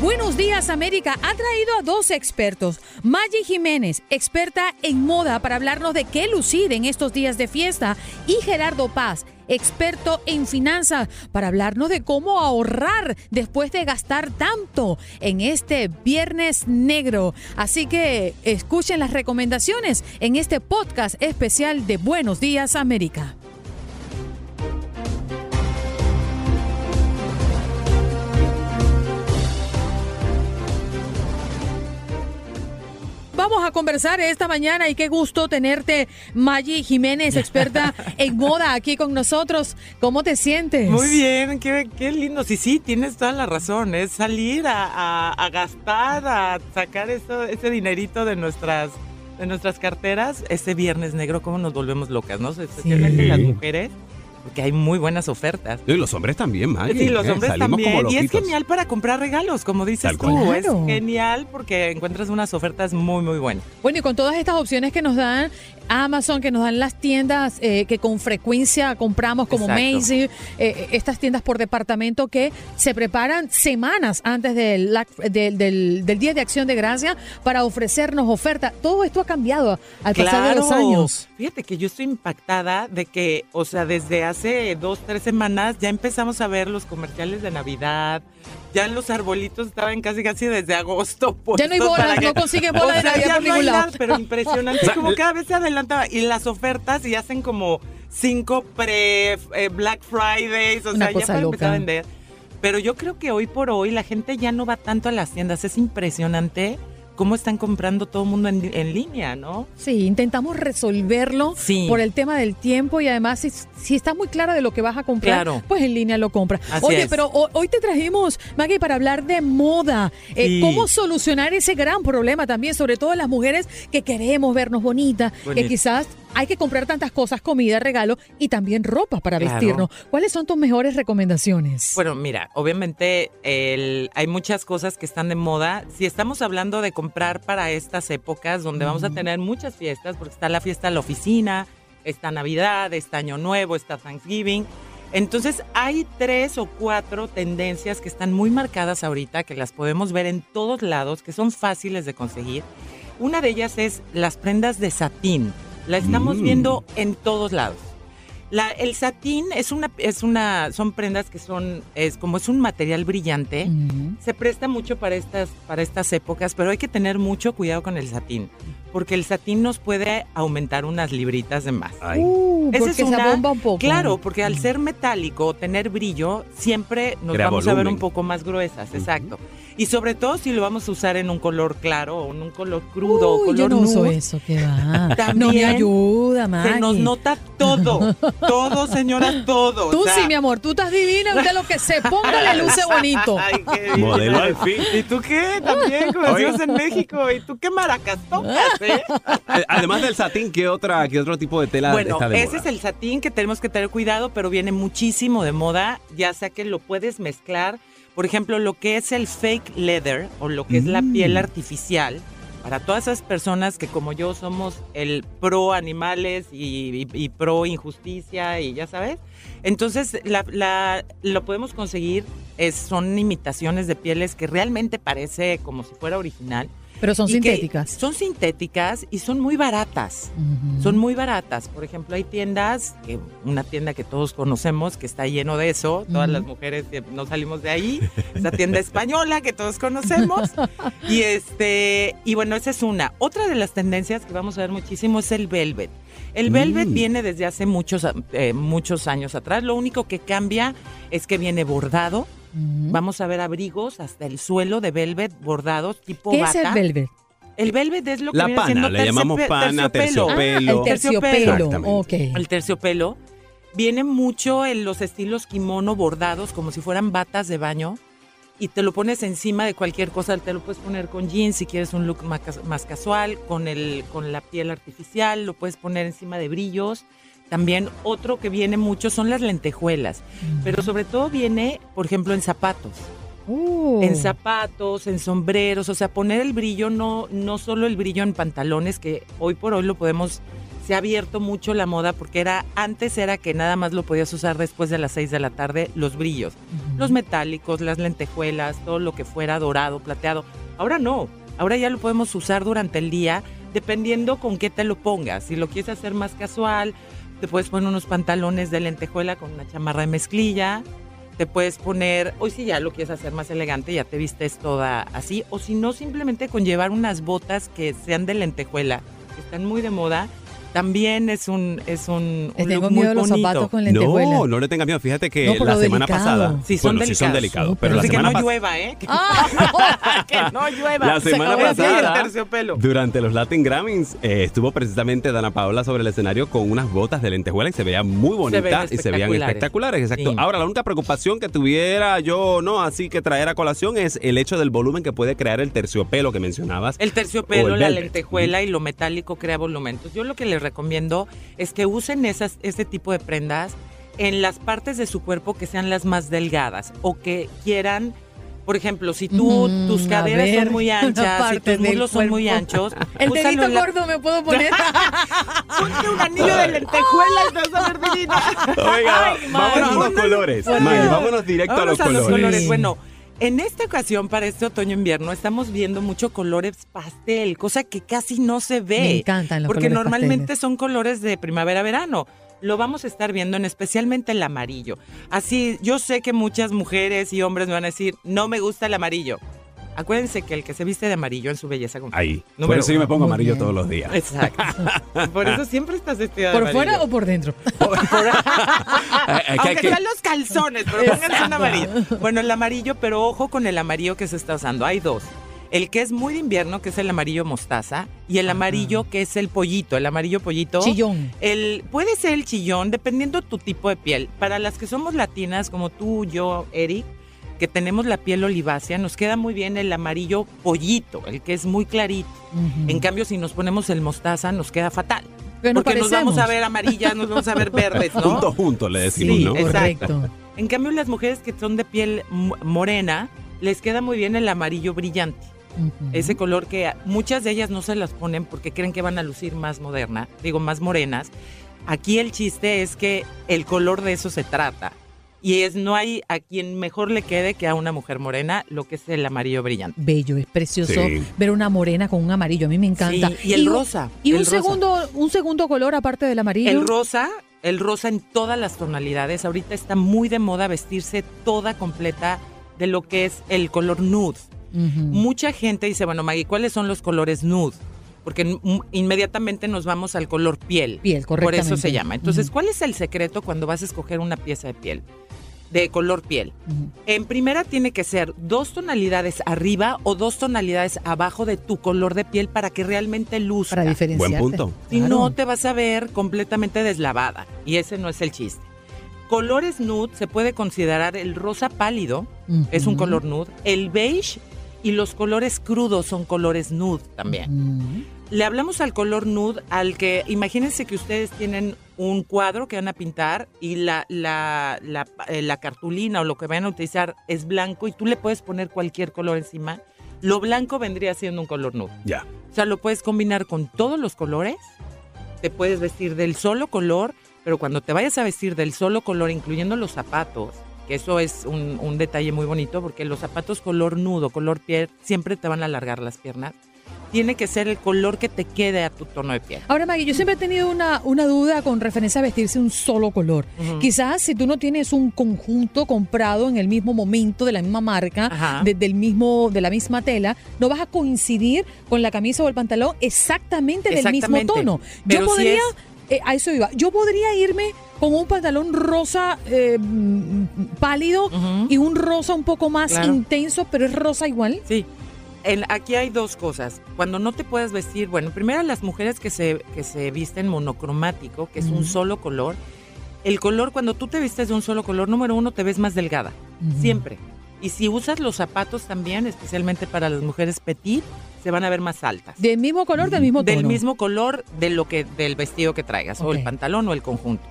Buenos Días América ha traído a dos expertos. Maggie Jiménez, experta en moda para hablarnos de qué lucir en estos días de fiesta. Y Gerardo Paz, experto en finanzas, para hablarnos de cómo ahorrar después de gastar tanto en este viernes negro. Así que escuchen las recomendaciones en este podcast especial de Buenos Días América. Vamos a conversar esta mañana y qué gusto tenerte, Maggie Jiménez, experta en moda, aquí con nosotros. ¿Cómo te sientes? Muy bien, qué, qué lindo. Sí, sí, tienes toda la razón. Es salir a, a- a gastar, a sacar eso, ese dinerito de nuestras, de nuestras carteras. Ese viernes negro, cómo nos volvemos locas, ¿no? Especialmente las mujeres, porque hay muy buenas ofertas. Y los hombres también, Maggie. Sí, los ¿eh? hombres también. Y es genial para comprar regalos, como dices Tal tú. Es genial porque encuentras unas ofertas muy, muy buenas. Bueno, y con todas estas opciones que nos dan Amazon, que nos dan las tiendas eh, que con frecuencia compramos, como Exacto. Macy, eh, eh, estas tiendas por departamento que se preparan semanas antes del, del, del- del Día de Acción de Gracia para ofrecernos oferta. Todo esto ha cambiado al pasar de los Claro. años. Fíjate que yo estoy impactada de que, o sea, desde hace dos, tres semanas ya empezamos a ver los comerciales de Navidad. Ya los arbolitos estaban casi casi desde agosto. Ya no hay bolas, no consigues bola O de Navidad ya por no hay ningún lado. nada, Pero impresionante, como cada vez se Y las ofertas y hacen como cinco pre eh, Black Fridays, o Una sea, ya cosa para empezar a loca. vender. Pero yo creo que hoy por hoy la gente ya no va tanto a las tiendas. Es impresionante cómo están comprando todo el mundo en, en línea, ¿no? Sí, intentamos resolverlo Sí. por el tema del tiempo y además si, si estás muy clara de lo que vas a comprar, Claro. pues en línea lo compras. Así Oye, es. pero ho- hoy te trajimos, Maggie, para hablar de moda. Eh, Sí. ¿Cómo solucionar ese gran problema también, sobre todo las mujeres que queremos vernos bonitas, que Bonito. quizás hay que comprar tantas cosas, comida, regalo y también ropa para Claro. vestirnos? ¿Cuáles son tus mejores recomendaciones? Bueno, mira, obviamente el- hay muchas cosas que están de moda. Si estamos hablando de comprar para estas épocas donde vamos a tener muchas fiestas, porque está la fiesta de la oficina, está Navidad, está Año Nuevo, está Thanksgiving. Entonces hay tres o cuatro tendencias que están muy marcadas ahorita, que las podemos ver en todos lados, que son fáciles de conseguir. Una de ellas es las prendas de satín. La estamos Mm. viendo en todos lados. La- el satín es una, es una, son prendas que son, es como es un material brillante, se presta mucho para estas, para estas épocas, pero hay que tener mucho cuidado con el satín, porque el satín nos puede aumentar unas libritas de más. Ay. Uh, Esa porque es se una- abomba un poco. Claro, porque al ser metálico, tener brillo, siempre nos Crea vamos a ver un poco más gruesas, exacto. Y sobre todo si lo vamos a usar en un color claro o en un color crudo o color yo no uso eso, que va. no me También ayuda, Maggie. Se nos nota todo, todo, señora, todo. o Tú sea, sí, mi amor, tú estás divina, usted lo que se ponga le luce bonito. Ay, qué. Modelo al fin. ¿Y tú qué? También, como decimos en México. ¿Y tú qué maracas tocas, eh? Eh, Además del satín, ¿qué, otra, ¿qué otro tipo de tela Bueno, está de ese es el satín que tenemos que tener cuidado, pero viene muchísimo de moda, ya sea que lo puedes mezclar. Por ejemplo, lo que es el fake leather o lo que es la Mm. piel artificial. Para todas esas personas que como yo somos el pro animales y, pro injusticia y ya sabes. Entonces la, la- lo podemos conseguir, es- son imitaciones de pieles que realmente parece como si fuera original. Pero son sintéticas. Son sintéticas y son muy baratas. Son muy baratas. Por ejemplo, hay tiendas, que una tienda que todos conocemos, que está lleno de eso. Todas las mujeres que no salimos de ahí. Esa tienda española que todos conocemos. Y este, y bueno, esa es una. Otra de las tendencias que vamos a ver muchísimo es el velvet. El velvet Mm. viene desde hace muchos, eh, muchos años atrás. Lo único que cambia es que viene bordado. Vamos a ver abrigos hasta el suelo de velvet bordados tipo ¿Qué bata. es el velvet? El velvet es lo que La viene pana, siendo le llamamos pana, terciopelo. terciopelo. Ah, el terciopelo. Exactamente. Ok. El terciopelo viene mucho en los estilos kimono bordados, como si fueran batas de baño, y te lo pones encima de cualquier cosa. Te lo puedes poner con jeans si quieres un look más, más casual, con, el, con la piel artificial, lo puedes poner encima de brillos. También otro que viene mucho son las lentejuelas, pero sobre todo viene, por ejemplo, en zapatos. Uh. En zapatos, en sombreros, o sea, poner el brillo, no, no solo el brillo en pantalones, que hoy por hoy lo podemos, se ha abierto mucho la moda, porque era, antes era que nada más lo podías usar después de las 6 de la tarde, los brillos, los metálicos, las lentejuelas, todo lo que fuera dorado, plateado. Ahora no, ahora ya lo podemos usar durante el día, dependiendo con qué te lo pongas. Si lo quieres hacer más casual, te puedes poner unos pantalones de lentejuela con una chamarra de mezclilla, te puedes poner, hoy si ya lo quieres hacer más elegante, ya te vistes toda así, o si no, simplemente con llevar unas botas que sean de lentejuela, que están muy de moda, también es un, es un, Le un tengo look muy miedo a los bonito. zapatos con lentejuela. No, no le tengas miedo. Fíjate que No, la semana delicado. pasada. Sí, son bueno, sí son delicados. Pero la Así que semana no pasada. llueva, ¿eh? Que, Ah, que no llueva. La Se semana acabó de decir el pasada, terciopelo. durante los Latin Grammys, eh, estuvo precisamente Dana Paola sobre el escenario con unas botas de lentejuela y se veía muy bonita y se veían espectaculares. espectaculares. Exacto. Sí. Ahora, la única preocupación que tuviera yo, no, así que traer a colación es el hecho del volumen que puede crear el terciopelo que mencionabas. El terciopelo, el la velvet. lentejuela y lo metálico crea volumen. Entonces, yo lo que les recomiendo es que usen esas, este tipo de prendas en las partes de su cuerpo que sean las más delgadas o que quieran, por ejemplo, si tú, Mm, tus a caderas ver, son muy anchas, si tus muslos son muy anchos, El dedito la- gordo me puedo poner. Ponte un anillo de lentejuela y te vas a ver divina. Oiga, Ay, vámonos a los colores. Dios. vámonos directo Vámonos a los colores. Sí. Bueno, en esta ocasión, para este otoño-invierno, estamos viendo mucho colores pastel, cosa que casi no se ve. Me encantan los Porque colores normalmente pasteles. son colores de primavera-verano. Lo vamos a estar viendo en especialmente el amarillo. Así, yo sé que muchas mujeres y hombres me van a decir, no me gusta el amarillo. Acuérdense que el que se viste de amarillo en su belleza completa. Ahí. Por Número eso yo me uno. pongo Muy amarillo bien. todos los días. Exacto. Por eso siempre estás vestida de ¿Por fuera o por dentro? Que hay Aunque que- sean los calzones, pero pónganse un amarillo. Bueno, el amarillo, pero ojo con el amarillo que se está usando. Hay dos. El que es muy de invierno, que es el amarillo mostaza, y el amarillo que es el pollito, el amarillo pollito. Chillón. El, puede ser el chillón, dependiendo tu tipo de piel. Para las que somos latinas, como tú, yo, Eric, que tenemos la piel olivácea, nos queda muy bien el amarillo pollito, el que es muy clarito. Ujú. En cambio, si nos ponemos el mostaza, nos queda fatal. Nos porque nos vamos parecemos. a ver amarillas, nos vamos a ver verdes, ¿no? Juntos, juntos, le decimos, Sí, ¿no? exacto. En cambio, las mujeres que son de piel mo- morena, les queda muy bien el amarillo brillante. Ujú. Ese color que muchas de ellas no se las ponen porque creen que van a lucir más moderna, digo, más morenas. Aquí el chiste es que el color de eso se trata. Y es no hay a quien mejor le quede que a una mujer morena lo que es el amarillo brillante. Bello, es precioso Sí. ver una morena con un amarillo. A mí me encanta. Sí, y el rosa, Y el un rosa. segundo, un segundo color aparte del amarillo. El rosa, el rosa en todas las tonalidades. Ahorita está muy de moda vestirse toda completa de lo que es el color nude. Mucha gente dice, bueno, Maggie, ¿cuáles son los colores nude? Porque mm, inmediatamente nos vamos al color piel. Piel, Por eso se llama. Entonces. ¿cuál es el secreto cuando vas a escoger una pieza de piel? De color piel. En primera tiene que ser dos tonalidades arriba o dos tonalidades abajo de tu color de piel para que realmente luzca. Para diferenciar. Buen punto. Si no, te vas a ver completamente deslavada. Y ese no es el chiste. Colores nude se puede considerar el rosa pálido, es un color nude, el beige y los colores crudos son colores nude también. Le hablamos al color nude al que, imagínense que ustedes tienen un cuadro que van a pintar y la, la, la, eh, la cartulina o lo que vayan a utilizar es blanco y tú le puedes poner cualquier color encima. Lo blanco vendría siendo un color nude. Ya. O sea, lo puedes combinar con todos los colores. Te puedes vestir del solo color, pero cuando te vayas a vestir del solo color, incluyendo los zapatos, que eso es un, un detalle muy bonito, porque los zapatos color nudo, color piel, siempre te van a alargar las piernas. tiene que ser el color que te quede a tu tono de piel. Ahora, Maggie, yo siempre he tenido una, una duda con referencia a vestirse un solo color. Quizás si tú no tienes un conjunto comprado en el mismo momento, de la misma marca, de, del mismo, de la misma tela, no vas a coincidir con la camisa o el pantalón exactamente del mismo tono. Pero yo si podría, es- eh, a eso iba, yo podría irme con un pantalón rosa eh, mm, pálido y un rosa un poco más Claro. intenso, pero es rosa igual. Sí. Aquí hay dos cosas. Cuando no te puedes vestir, bueno, primero las mujeres que se, que se visten monocromático, que es un solo color. El color, cuando tú te vistes de un solo color, número uno, te ves más delgada. Siempre. Y si usas los zapatos también, especialmente para las mujeres petit, se van a ver más altas. Del mismo color, del mismo tono. del mismo color de lo que, del vestido que traigas, o el pantalón o el conjunto.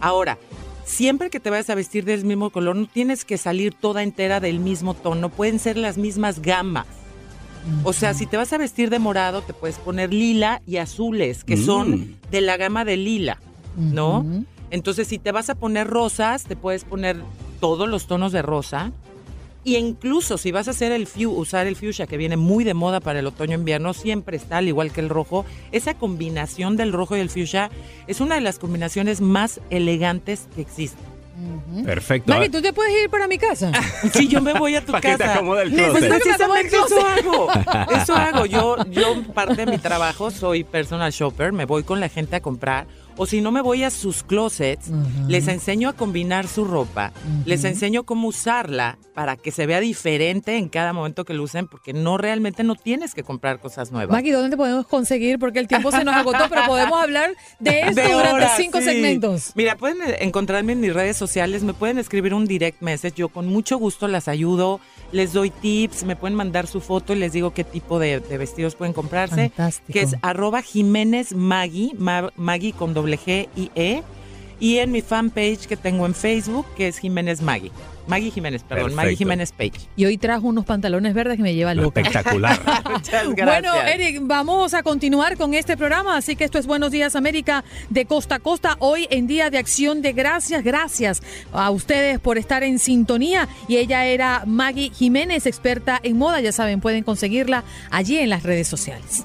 Ahora, siempre que te vayas a vestir del mismo color, no tienes que salir toda entera del mismo tono, pueden ser las mismas gamas. O sea, si te vas a vestir de morado, te puedes poner lila y azules, que Mm. son de la gama de lila, ¿no? Entonces, si te vas a poner rosas, te puedes poner todos los tonos de rosa. Y incluso si vas a hacer el fu- usar el fuchsia, que viene muy de moda para el otoño-invierno, siempre está, al igual que el rojo. Esa combinación del rojo y el fuchsia es una de las combinaciones más elegantes que existen. Perfecto. Maggie, ¿tú te puedes ir para mi casa? Si yo me voy a tu Para que te casa. Pues closet. precisamente eso hago. Eso hago. Yo, yo parte de mi trabajo soy personal shopper, me voy con la gente a comprar. O si no me voy a sus closets, les enseño a combinar su ropa, les enseño cómo usarla para que se vea diferente en cada momento que lo usen, porque no realmente no tienes que comprar cosas nuevas. Maggie, ¿dónde te podemos conseguir? Porque el tiempo se nos agotó, pero podemos hablar de esto De durante cinco sí. segmentos. Mira, pueden encontrarme en mis redes sociales, me pueden escribir un direct message, yo con mucho gusto las ayudo, les doy tips, me pueden mandar su foto y les digo qué tipo de, de vestidos pueden comprarse. Fantástico. Que es arroba Jiménez Maggie, Ma- Maggie con doble G y E. Y en mi fanpage que tengo en Facebook, que es Jiménez Maggie. Maggie Jiménez, perdón, Maggie. Jiménez Page. Y hoy trajo unos pantalones verdes que me lleva loca. Espectacular. Muchas Bueno, Eric, vamos a continuar con este programa, así que esto es Buenos Días América de costa a costa, hoy en Día de Acción de Gracias. Gracias a ustedes por estar en sintonía. Y ella era Maggie Jiménez, experta en moda, ya saben, pueden conseguirla allí en las redes sociales.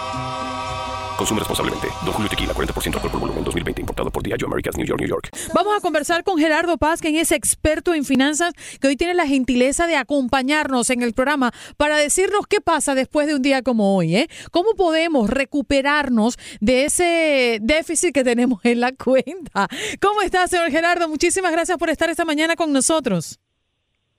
Consume responsablemente. Don Julio Tequila, 40% alcohol por volumen, 2020. Importado por Diageo Americas, New York, New York. Vamos a conversar con Gerardo Paz, quien es experto en finanzas, que hoy tiene la gentileza de acompañarnos en el programa para decirnos qué pasa después de un día como hoy, ¿eh? ¿Cómo podemos recuperarnos de ese déficit que tenemos en la cuenta? ¿Cómo está, señor Gerardo? Muchísimas gracias por estar esta mañana con nosotros.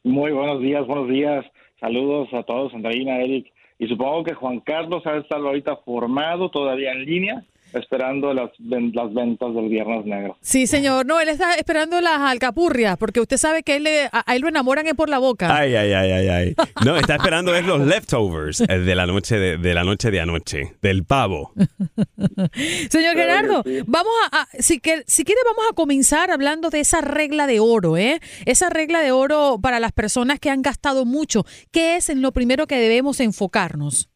Muy buenos días, buenos días. Saludos a todos, Andreina, Eric. Y supongo que Juan Carlos ha estar ahorita formado todavía en línea, esperando las, ven- las ventas del Viernes Negro. Sí, señor. No, él está esperando las alcapurrias, porque usted sabe que él le- a, él lo enamoran por la boca. Ay, ay, ay, ay, ay. No, está esperando es los leftovers eh, de la noche de, de la noche de anoche, del pavo. Señor Gerardo, sí. vamos a, a- si, que, si quiere vamos a comenzar hablando de esa regla de oro, ¿eh? Esa regla de oro para las personas que han gastado mucho. ¿Qué es en lo primero que debemos enfocarnos?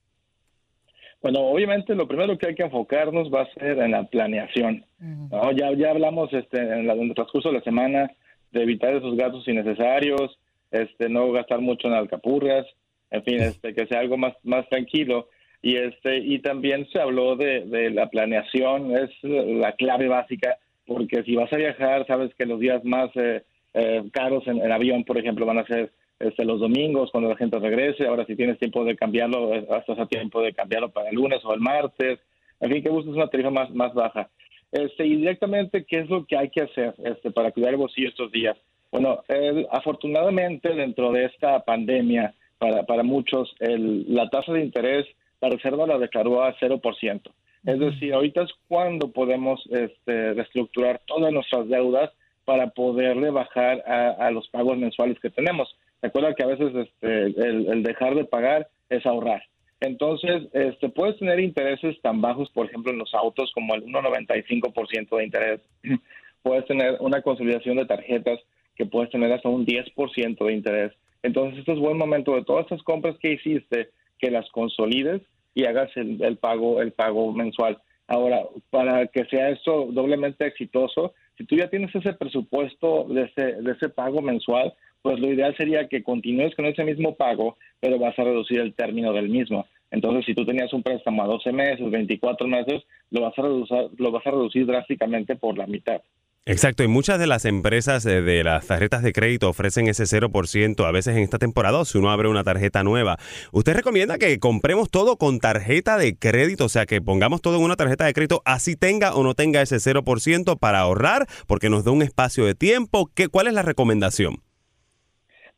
Bueno, obviamente lo primero que hay que enfocarnos va a ser en la planeación. ¿no? Ya, ya hablamos este, en, la- en el transcurso de la semana de evitar esos gastos innecesarios, este, no gastar mucho en alcapurrias, en fin, este, que sea algo más, más tranquilo. Y, este, y también se habló de, de la planeación, es la clave básica, porque si vas a viajar, sabes que los días más eh, eh, caros en, en avión, por ejemplo, van a ser este, los domingos, cuando la gente regrese. Ahora, si tienes tiempo de cambiarlo, eh, estás a tiempo de cambiarlo para el lunes o el martes. En fin, que busques una tarifa más, más baja. Este, y directamente, ¿qué es lo que hay que hacer este, para cuidar el bolsillo estos días? Bueno, el- afortunadamente dentro de esta pandemia, para, para muchos, el- la tasa de interés, la Reserva la declaró a 0%. Es decir, ahorita es cuando podemos este, reestructurar todas nuestras deudas para poderle bajar a, a los pagos mensuales que tenemos. Recuerda que a veces este, el, dejar de pagar es ahorrar. Entonces, este, puedes tener intereses tan bajos, por ejemplo, en los autos como el 1,95% de interés. puedes tener una consolidación de tarjetas que puedes tener hasta un 10% de interés. Entonces, este es buen momento de todas estas compras que hiciste, que las consolides y hagas el, el pago el pago mensual. Ahora, para que sea esto doblemente exitoso, si tú ya tienes ese presupuesto de ese, de ese pago mensual, pues lo ideal sería que continúes con ese mismo pago, pero vas a reducir el término del mismo. Entonces, si tú tenías un préstamo a 12 meses, 24 meses, lo vas a reducir, lo vas a reducir drásticamente por la mitad. Exacto, y muchas de las empresas eh, de las tarjetas de crédito ofrecen ese 0% a veces en esta temporada si uno abre una tarjeta nueva. ¿Usted recomienda que compremos todo con tarjeta de crédito? O sea, que pongamos todo en una tarjeta de crédito, así tenga o no tenga ese 0% para ahorrar, porque nos da un espacio de tiempo. ¿Qué, ¿Cuál es la recomendación?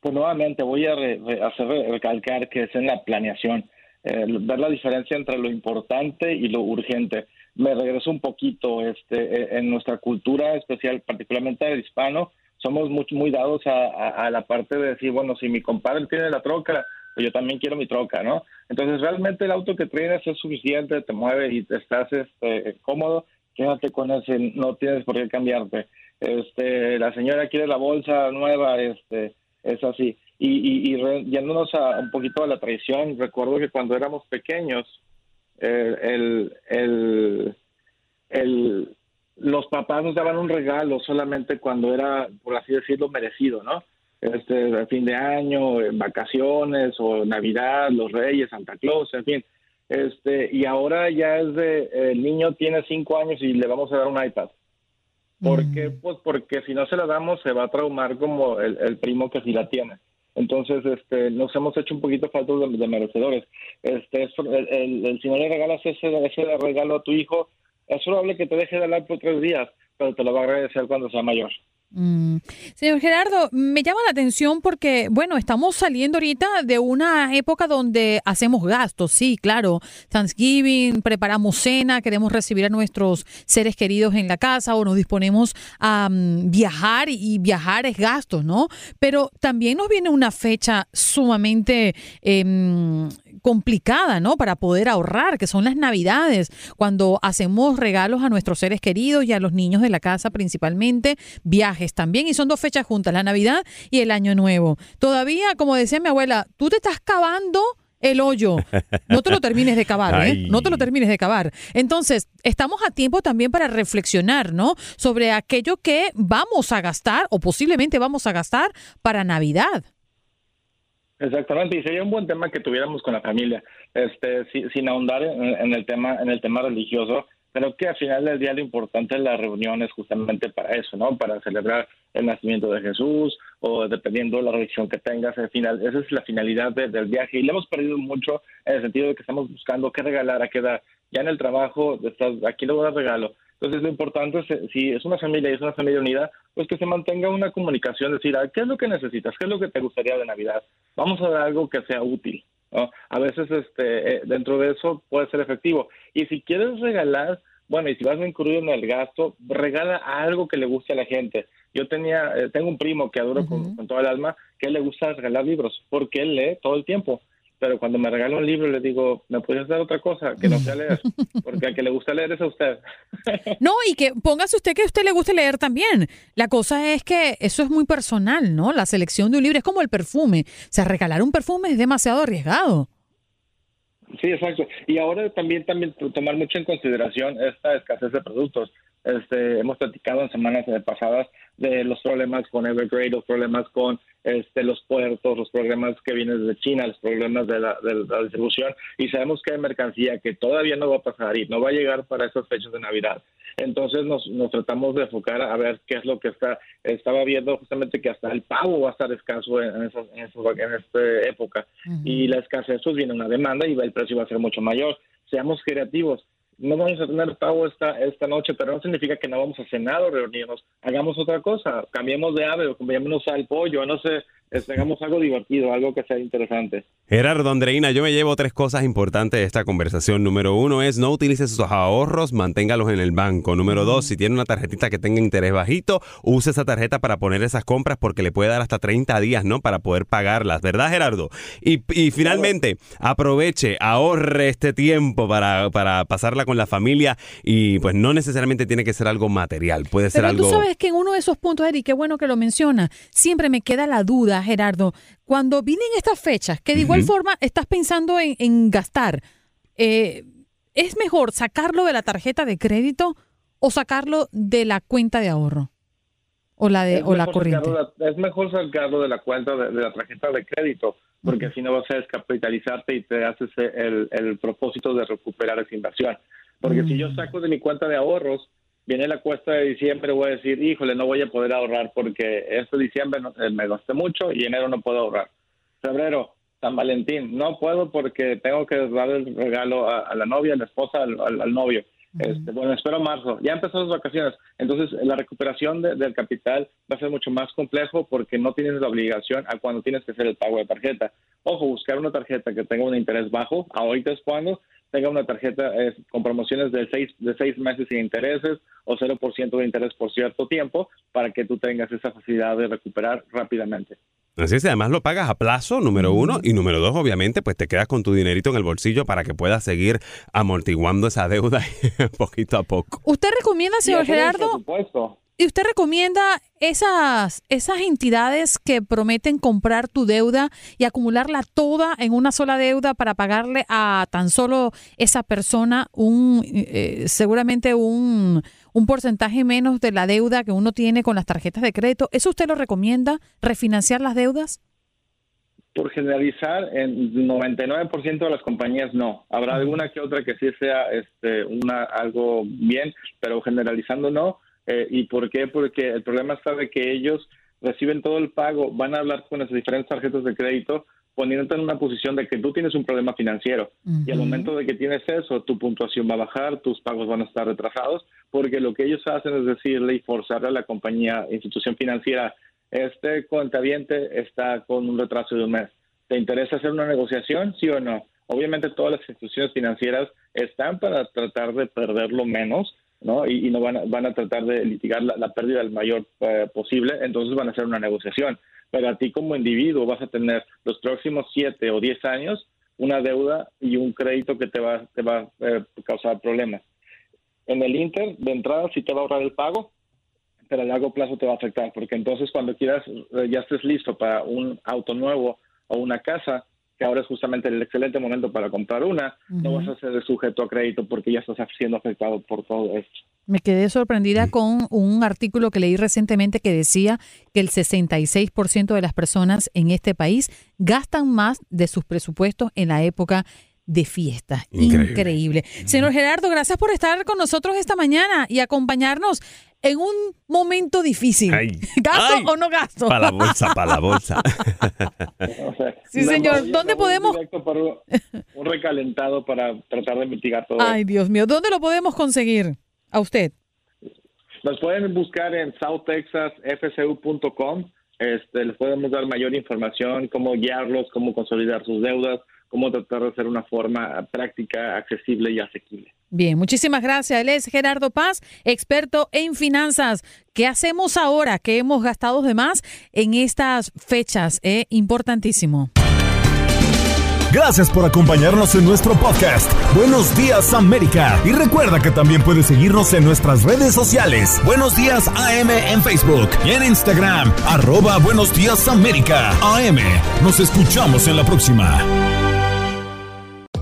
Pues nuevamente voy a re- hacer re- recalcar que es en la planeación, eh, ver la diferencia entre lo importante y lo urgente. Me regreso un poquito, este, eh, en nuestra cultura especial, particularmente el hispano, somos muy, muy dados a, a- a la parte de decir, bueno, si mi compadre tiene la troca, pues yo también quiero mi troca, ¿no? Entonces, realmente el auto que tienes es suficiente, te mueve y te estás este, cómodo, quédate con ese, no tienes por qué cambiarte. Este, la señora quiere la bolsa nueva, este, es así. Y, y, y re- yéndonos a un poquito a la traición, recuerdo que cuando éramos pequeños, el, el, el, los papás nos daban un regalo solamente cuando era, por así decirlo, merecido, ¿no? Este, fin de año, en vacaciones o Navidad, los Reyes, Santa Claus, en fin. Este, y ahora ya es de, el niño tiene cinco años y le vamos a dar un iPad. ¿Por qué? Pues porque si no se la damos se va a traumar como el, el primo que sí la tiene. Entonces, este, nos hemos hecho un poquito faltos de, de merecedores. Este, es- el, el- el- si no le regalas ese, ese regalo a tu hijo, es probable que te deje de hablar por tres días, pero te lo va a agradecer cuando sea mayor. Mm. Señor Gerardo, me llama la atención porque, bueno, estamos saliendo ahorita de una época donde hacemos gastos, sí, claro. Thanksgiving, preparamos cena, queremos recibir a nuestros seres queridos en la casa o nos disponemos a mm, viajar y viajar es gastos, ¿no? Pero también nos viene una fecha sumamente em, complicada, ¿no? Para poder ahorrar, que son las navidades, cuando hacemos regalos a nuestros seres queridos y a los niños de la casa principalmente, viajes también, y son dos fechas juntas, la Navidad y el Año Nuevo. Todavía, como decía mi abuela, tú te estás cavando el hoyo. No te lo termines de cavar, ¿eh? No te lo termines de cavar. Entonces, estamos a tiempo también para reflexionar, ¿no? Sobre aquello que vamos a gastar o posiblemente vamos a gastar para Navidad. Exactamente, y sería un buen tema que tuviéramos con la familia, este, si- sin ahondar en, el tema, en el tema religioso, pero que al final del día lo importante es la reunión es justamente para eso, ¿no? Para celebrar el nacimiento de Jesús o dependiendo de la religión que tengas, al final, esa es la finalidad de- del viaje y le hemos perdido mucho en el sentido de que estamos buscando qué regalar, a qué dar. Ya en el trabajo, estás, aquí le voy a dar regalo. Entonces lo importante es, eh, si es una familia y es una familia unida, pues que se mantenga una comunicación, decir, ¿qué es lo que necesitas? ¿Qué es lo que te gustaría de Navidad? Vamos a dar algo que sea útil. ¿no? A veces este, eh, dentro de eso puede ser efectivo. Y si quieres regalar, bueno, y si vas a incluir en el gasto, regala algo que le guste a la gente. Yo tenía, eh, tengo un primo que adoro con, con toda el alma, que él le gusta regalar libros, porque él lee todo el tiempo. Pero cuando me regala un libro le digo, ¿me puedes dar otra cosa que no sea leer? Porque al que le gusta leer es a usted. No, y que póngase usted que a usted le guste leer también. La cosa es que eso es muy personal, ¿no? La selección de un libro es como el perfume. O sea, regalar un perfume es demasiado arriesgado. Sí, exacto. Y ahora también también tomar mucho en consideración esta escasez de productos. Este, hemos platicado en semanas pasadas de los problemas con Evergrade, los problemas con este, los puertos, los problemas que vienen desde China, los problemas de la, de la distribución y sabemos que hay mercancía que todavía no va a pasar y no va a llegar para estas fechas de Navidad. Entonces nos, nos tratamos de enfocar a ver qué es lo que está. Estaba viendo justamente que hasta el pavo va a estar escaso en, esa, en, esa- en esta época y la escasez pues viene una demanda y el precio va a ser mucho mayor. Seamos creativos. No vamos a tener pago esta, esta noche, pero no significa que no vamos a cenar o reunirnos. Hagamos otra cosa, cambiemos de ave o cambiémonos al pollo, no sé, hagamos algo divertido, algo que sea interesante. Gerardo Andreina, yo me llevo tres cosas importantes de esta conversación. Número uno es no utilice sus ahorros, manténgalos en el banco. Número dos, si tiene una tarjetita que tenga interés bajito, use esa tarjeta para poner esas compras porque le puede dar hasta 30 días, ¿no? Para poder pagarlas, ¿verdad, Gerardo? Y, y finalmente, aproveche, ahorre este tiempo para, para pasarla con la familia y pues no necesariamente tiene que ser algo material, puede ser Pero algo... tú sabes que en uno de esos puntos, Eric, qué bueno que lo menciona, siempre me queda la duda, Gerardo, cuando vienen estas fechas, que de igual forma estás pensando en, en gastar, eh, ¿es mejor sacarlo de la tarjeta de crédito o sacarlo de la cuenta de ahorro? O la, de, Es o la mejor corriente. sacarlo de- es mejor sacarlo de la cuenta de, de la tarjeta de crédito, porque así no vas a descapitalizarte y te haces el, el propósito de recuperar esa inversión. Porque si yo saco de mi cuenta de ahorros, viene la cuesta de diciembre, voy a decir, híjole, no voy a poder ahorrar porque este diciembre no- eh, me gasté mucho y enero no puedo ahorrar. Febrero, San Valentín, no puedo porque tengo que dar el regalo a, a la novia, a la esposa, al, al- al novio. Este, bueno, espero marzo. Ya empezó las vacaciones. Entonces, la recuperación de- del capital va a ser mucho más complejo porque no tienes la obligación a cuando tienes que hacer el pago de tarjeta. Ojo, buscar una tarjeta que tenga un interés bajo, ahorita es cuando tenga una tarjeta eh, con promociones de seis, de seis meses sin intereses o 0% de interés por cierto tiempo para que tú tengas esa facilidad de recuperar rápidamente. Así es, además lo pagas a plazo, número uno, y número dos, obviamente, pues te quedas con tu dinerito en el bolsillo para que puedas seguir amortiguando esa deuda poquito a poco. ¿Usted recomienda, señor Gerardo. Y usted recomienda esas, esas entidades que prometen comprar tu deuda y acumularla toda en una sola deuda para pagarle a tan solo esa persona un eh, seguramente un, un porcentaje menos de la deuda que uno tiene con las tarjetas de crédito? ¿Eso usted lo recomienda? ¿Refinanciar las deudas? Por generalizar, en 99% de las compañías no. Habrá alguna que otra que sí sea este, una algo bien, pero generalizando no. Eh, ¿Y por qué? Porque el problema está de que ellos reciben todo el pago, van a hablar con las diferentes tarjetas de crédito, poniéndote en una posición de que tú tienes un problema financiero. Y al momento de que tienes eso, tu puntuación va a bajar, tus pagos van a estar retrasados, porque lo que ellos hacen es decirle y forzarle a la compañía, institución financiera, este cuentaviente está con un retraso de un mes. ¿Te interesa hacer una negociación, sí o no? Obviamente todas las instituciones financieras están para tratar de perderlo menos, ¿no? Y, no van a, van a tratar de litigar la, la pérdida el mayor eh, posible, entonces van a hacer una negociación. Pero a ti como individuo vas a tener los próximos siete o diez años una deuda y un crédito que te va, te va a eh, causar problemas. En el Inter, de entrada, sí te va a ahorrar el pago, pero a largo plazo te va a afectar, porque entonces cuando quieras, eh, ya estés listo para un auto nuevo o una casa, que ahora es justamente el excelente momento para comprar una, no vas a ser sujeto a crédito porque ya estás siendo afectado por todo esto. Me quedé sorprendida con un artículo que leí recientemente que decía que el 66% de las personas en este país gastan más de sus presupuestos en la época de fiesta. Increíble. Increíble. Señor Gerardo, gracias por estar con nosotros esta mañana y acompañarnos en un momento difícil. Ay. ¿Gasto Ay. o no gasto? Para la bolsa, para la bolsa. O sea, Sí, señor. ¿Dónde podemos- un recalentado para tratar de mitigar todo Ay, Dios mío, ¿dónde lo podemos conseguir? A usted. Nos pueden buscar en southtexasfcu.com. Este, les podemos dar mayor información, cómo guiarlos, cómo consolidar sus deudas, cómo tratar de hacer una forma práctica, accesible y asequible. Bien, muchísimas gracias. Él es Gerardo Paz, experto en finanzas. ¿Qué hacemos ahora que hemos gastado de más en estas fechas? Eh, importantísimo. Gracias por acompañarnos en nuestro podcast. Buenos días América. Y recuerda que también puedes seguirnos en nuestras redes sociales. Buenos días AM en Facebook y en Instagram. Arroba Buenos días América. AM. Nos escuchamos en la próxima.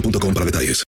boostmobile.com para detalles.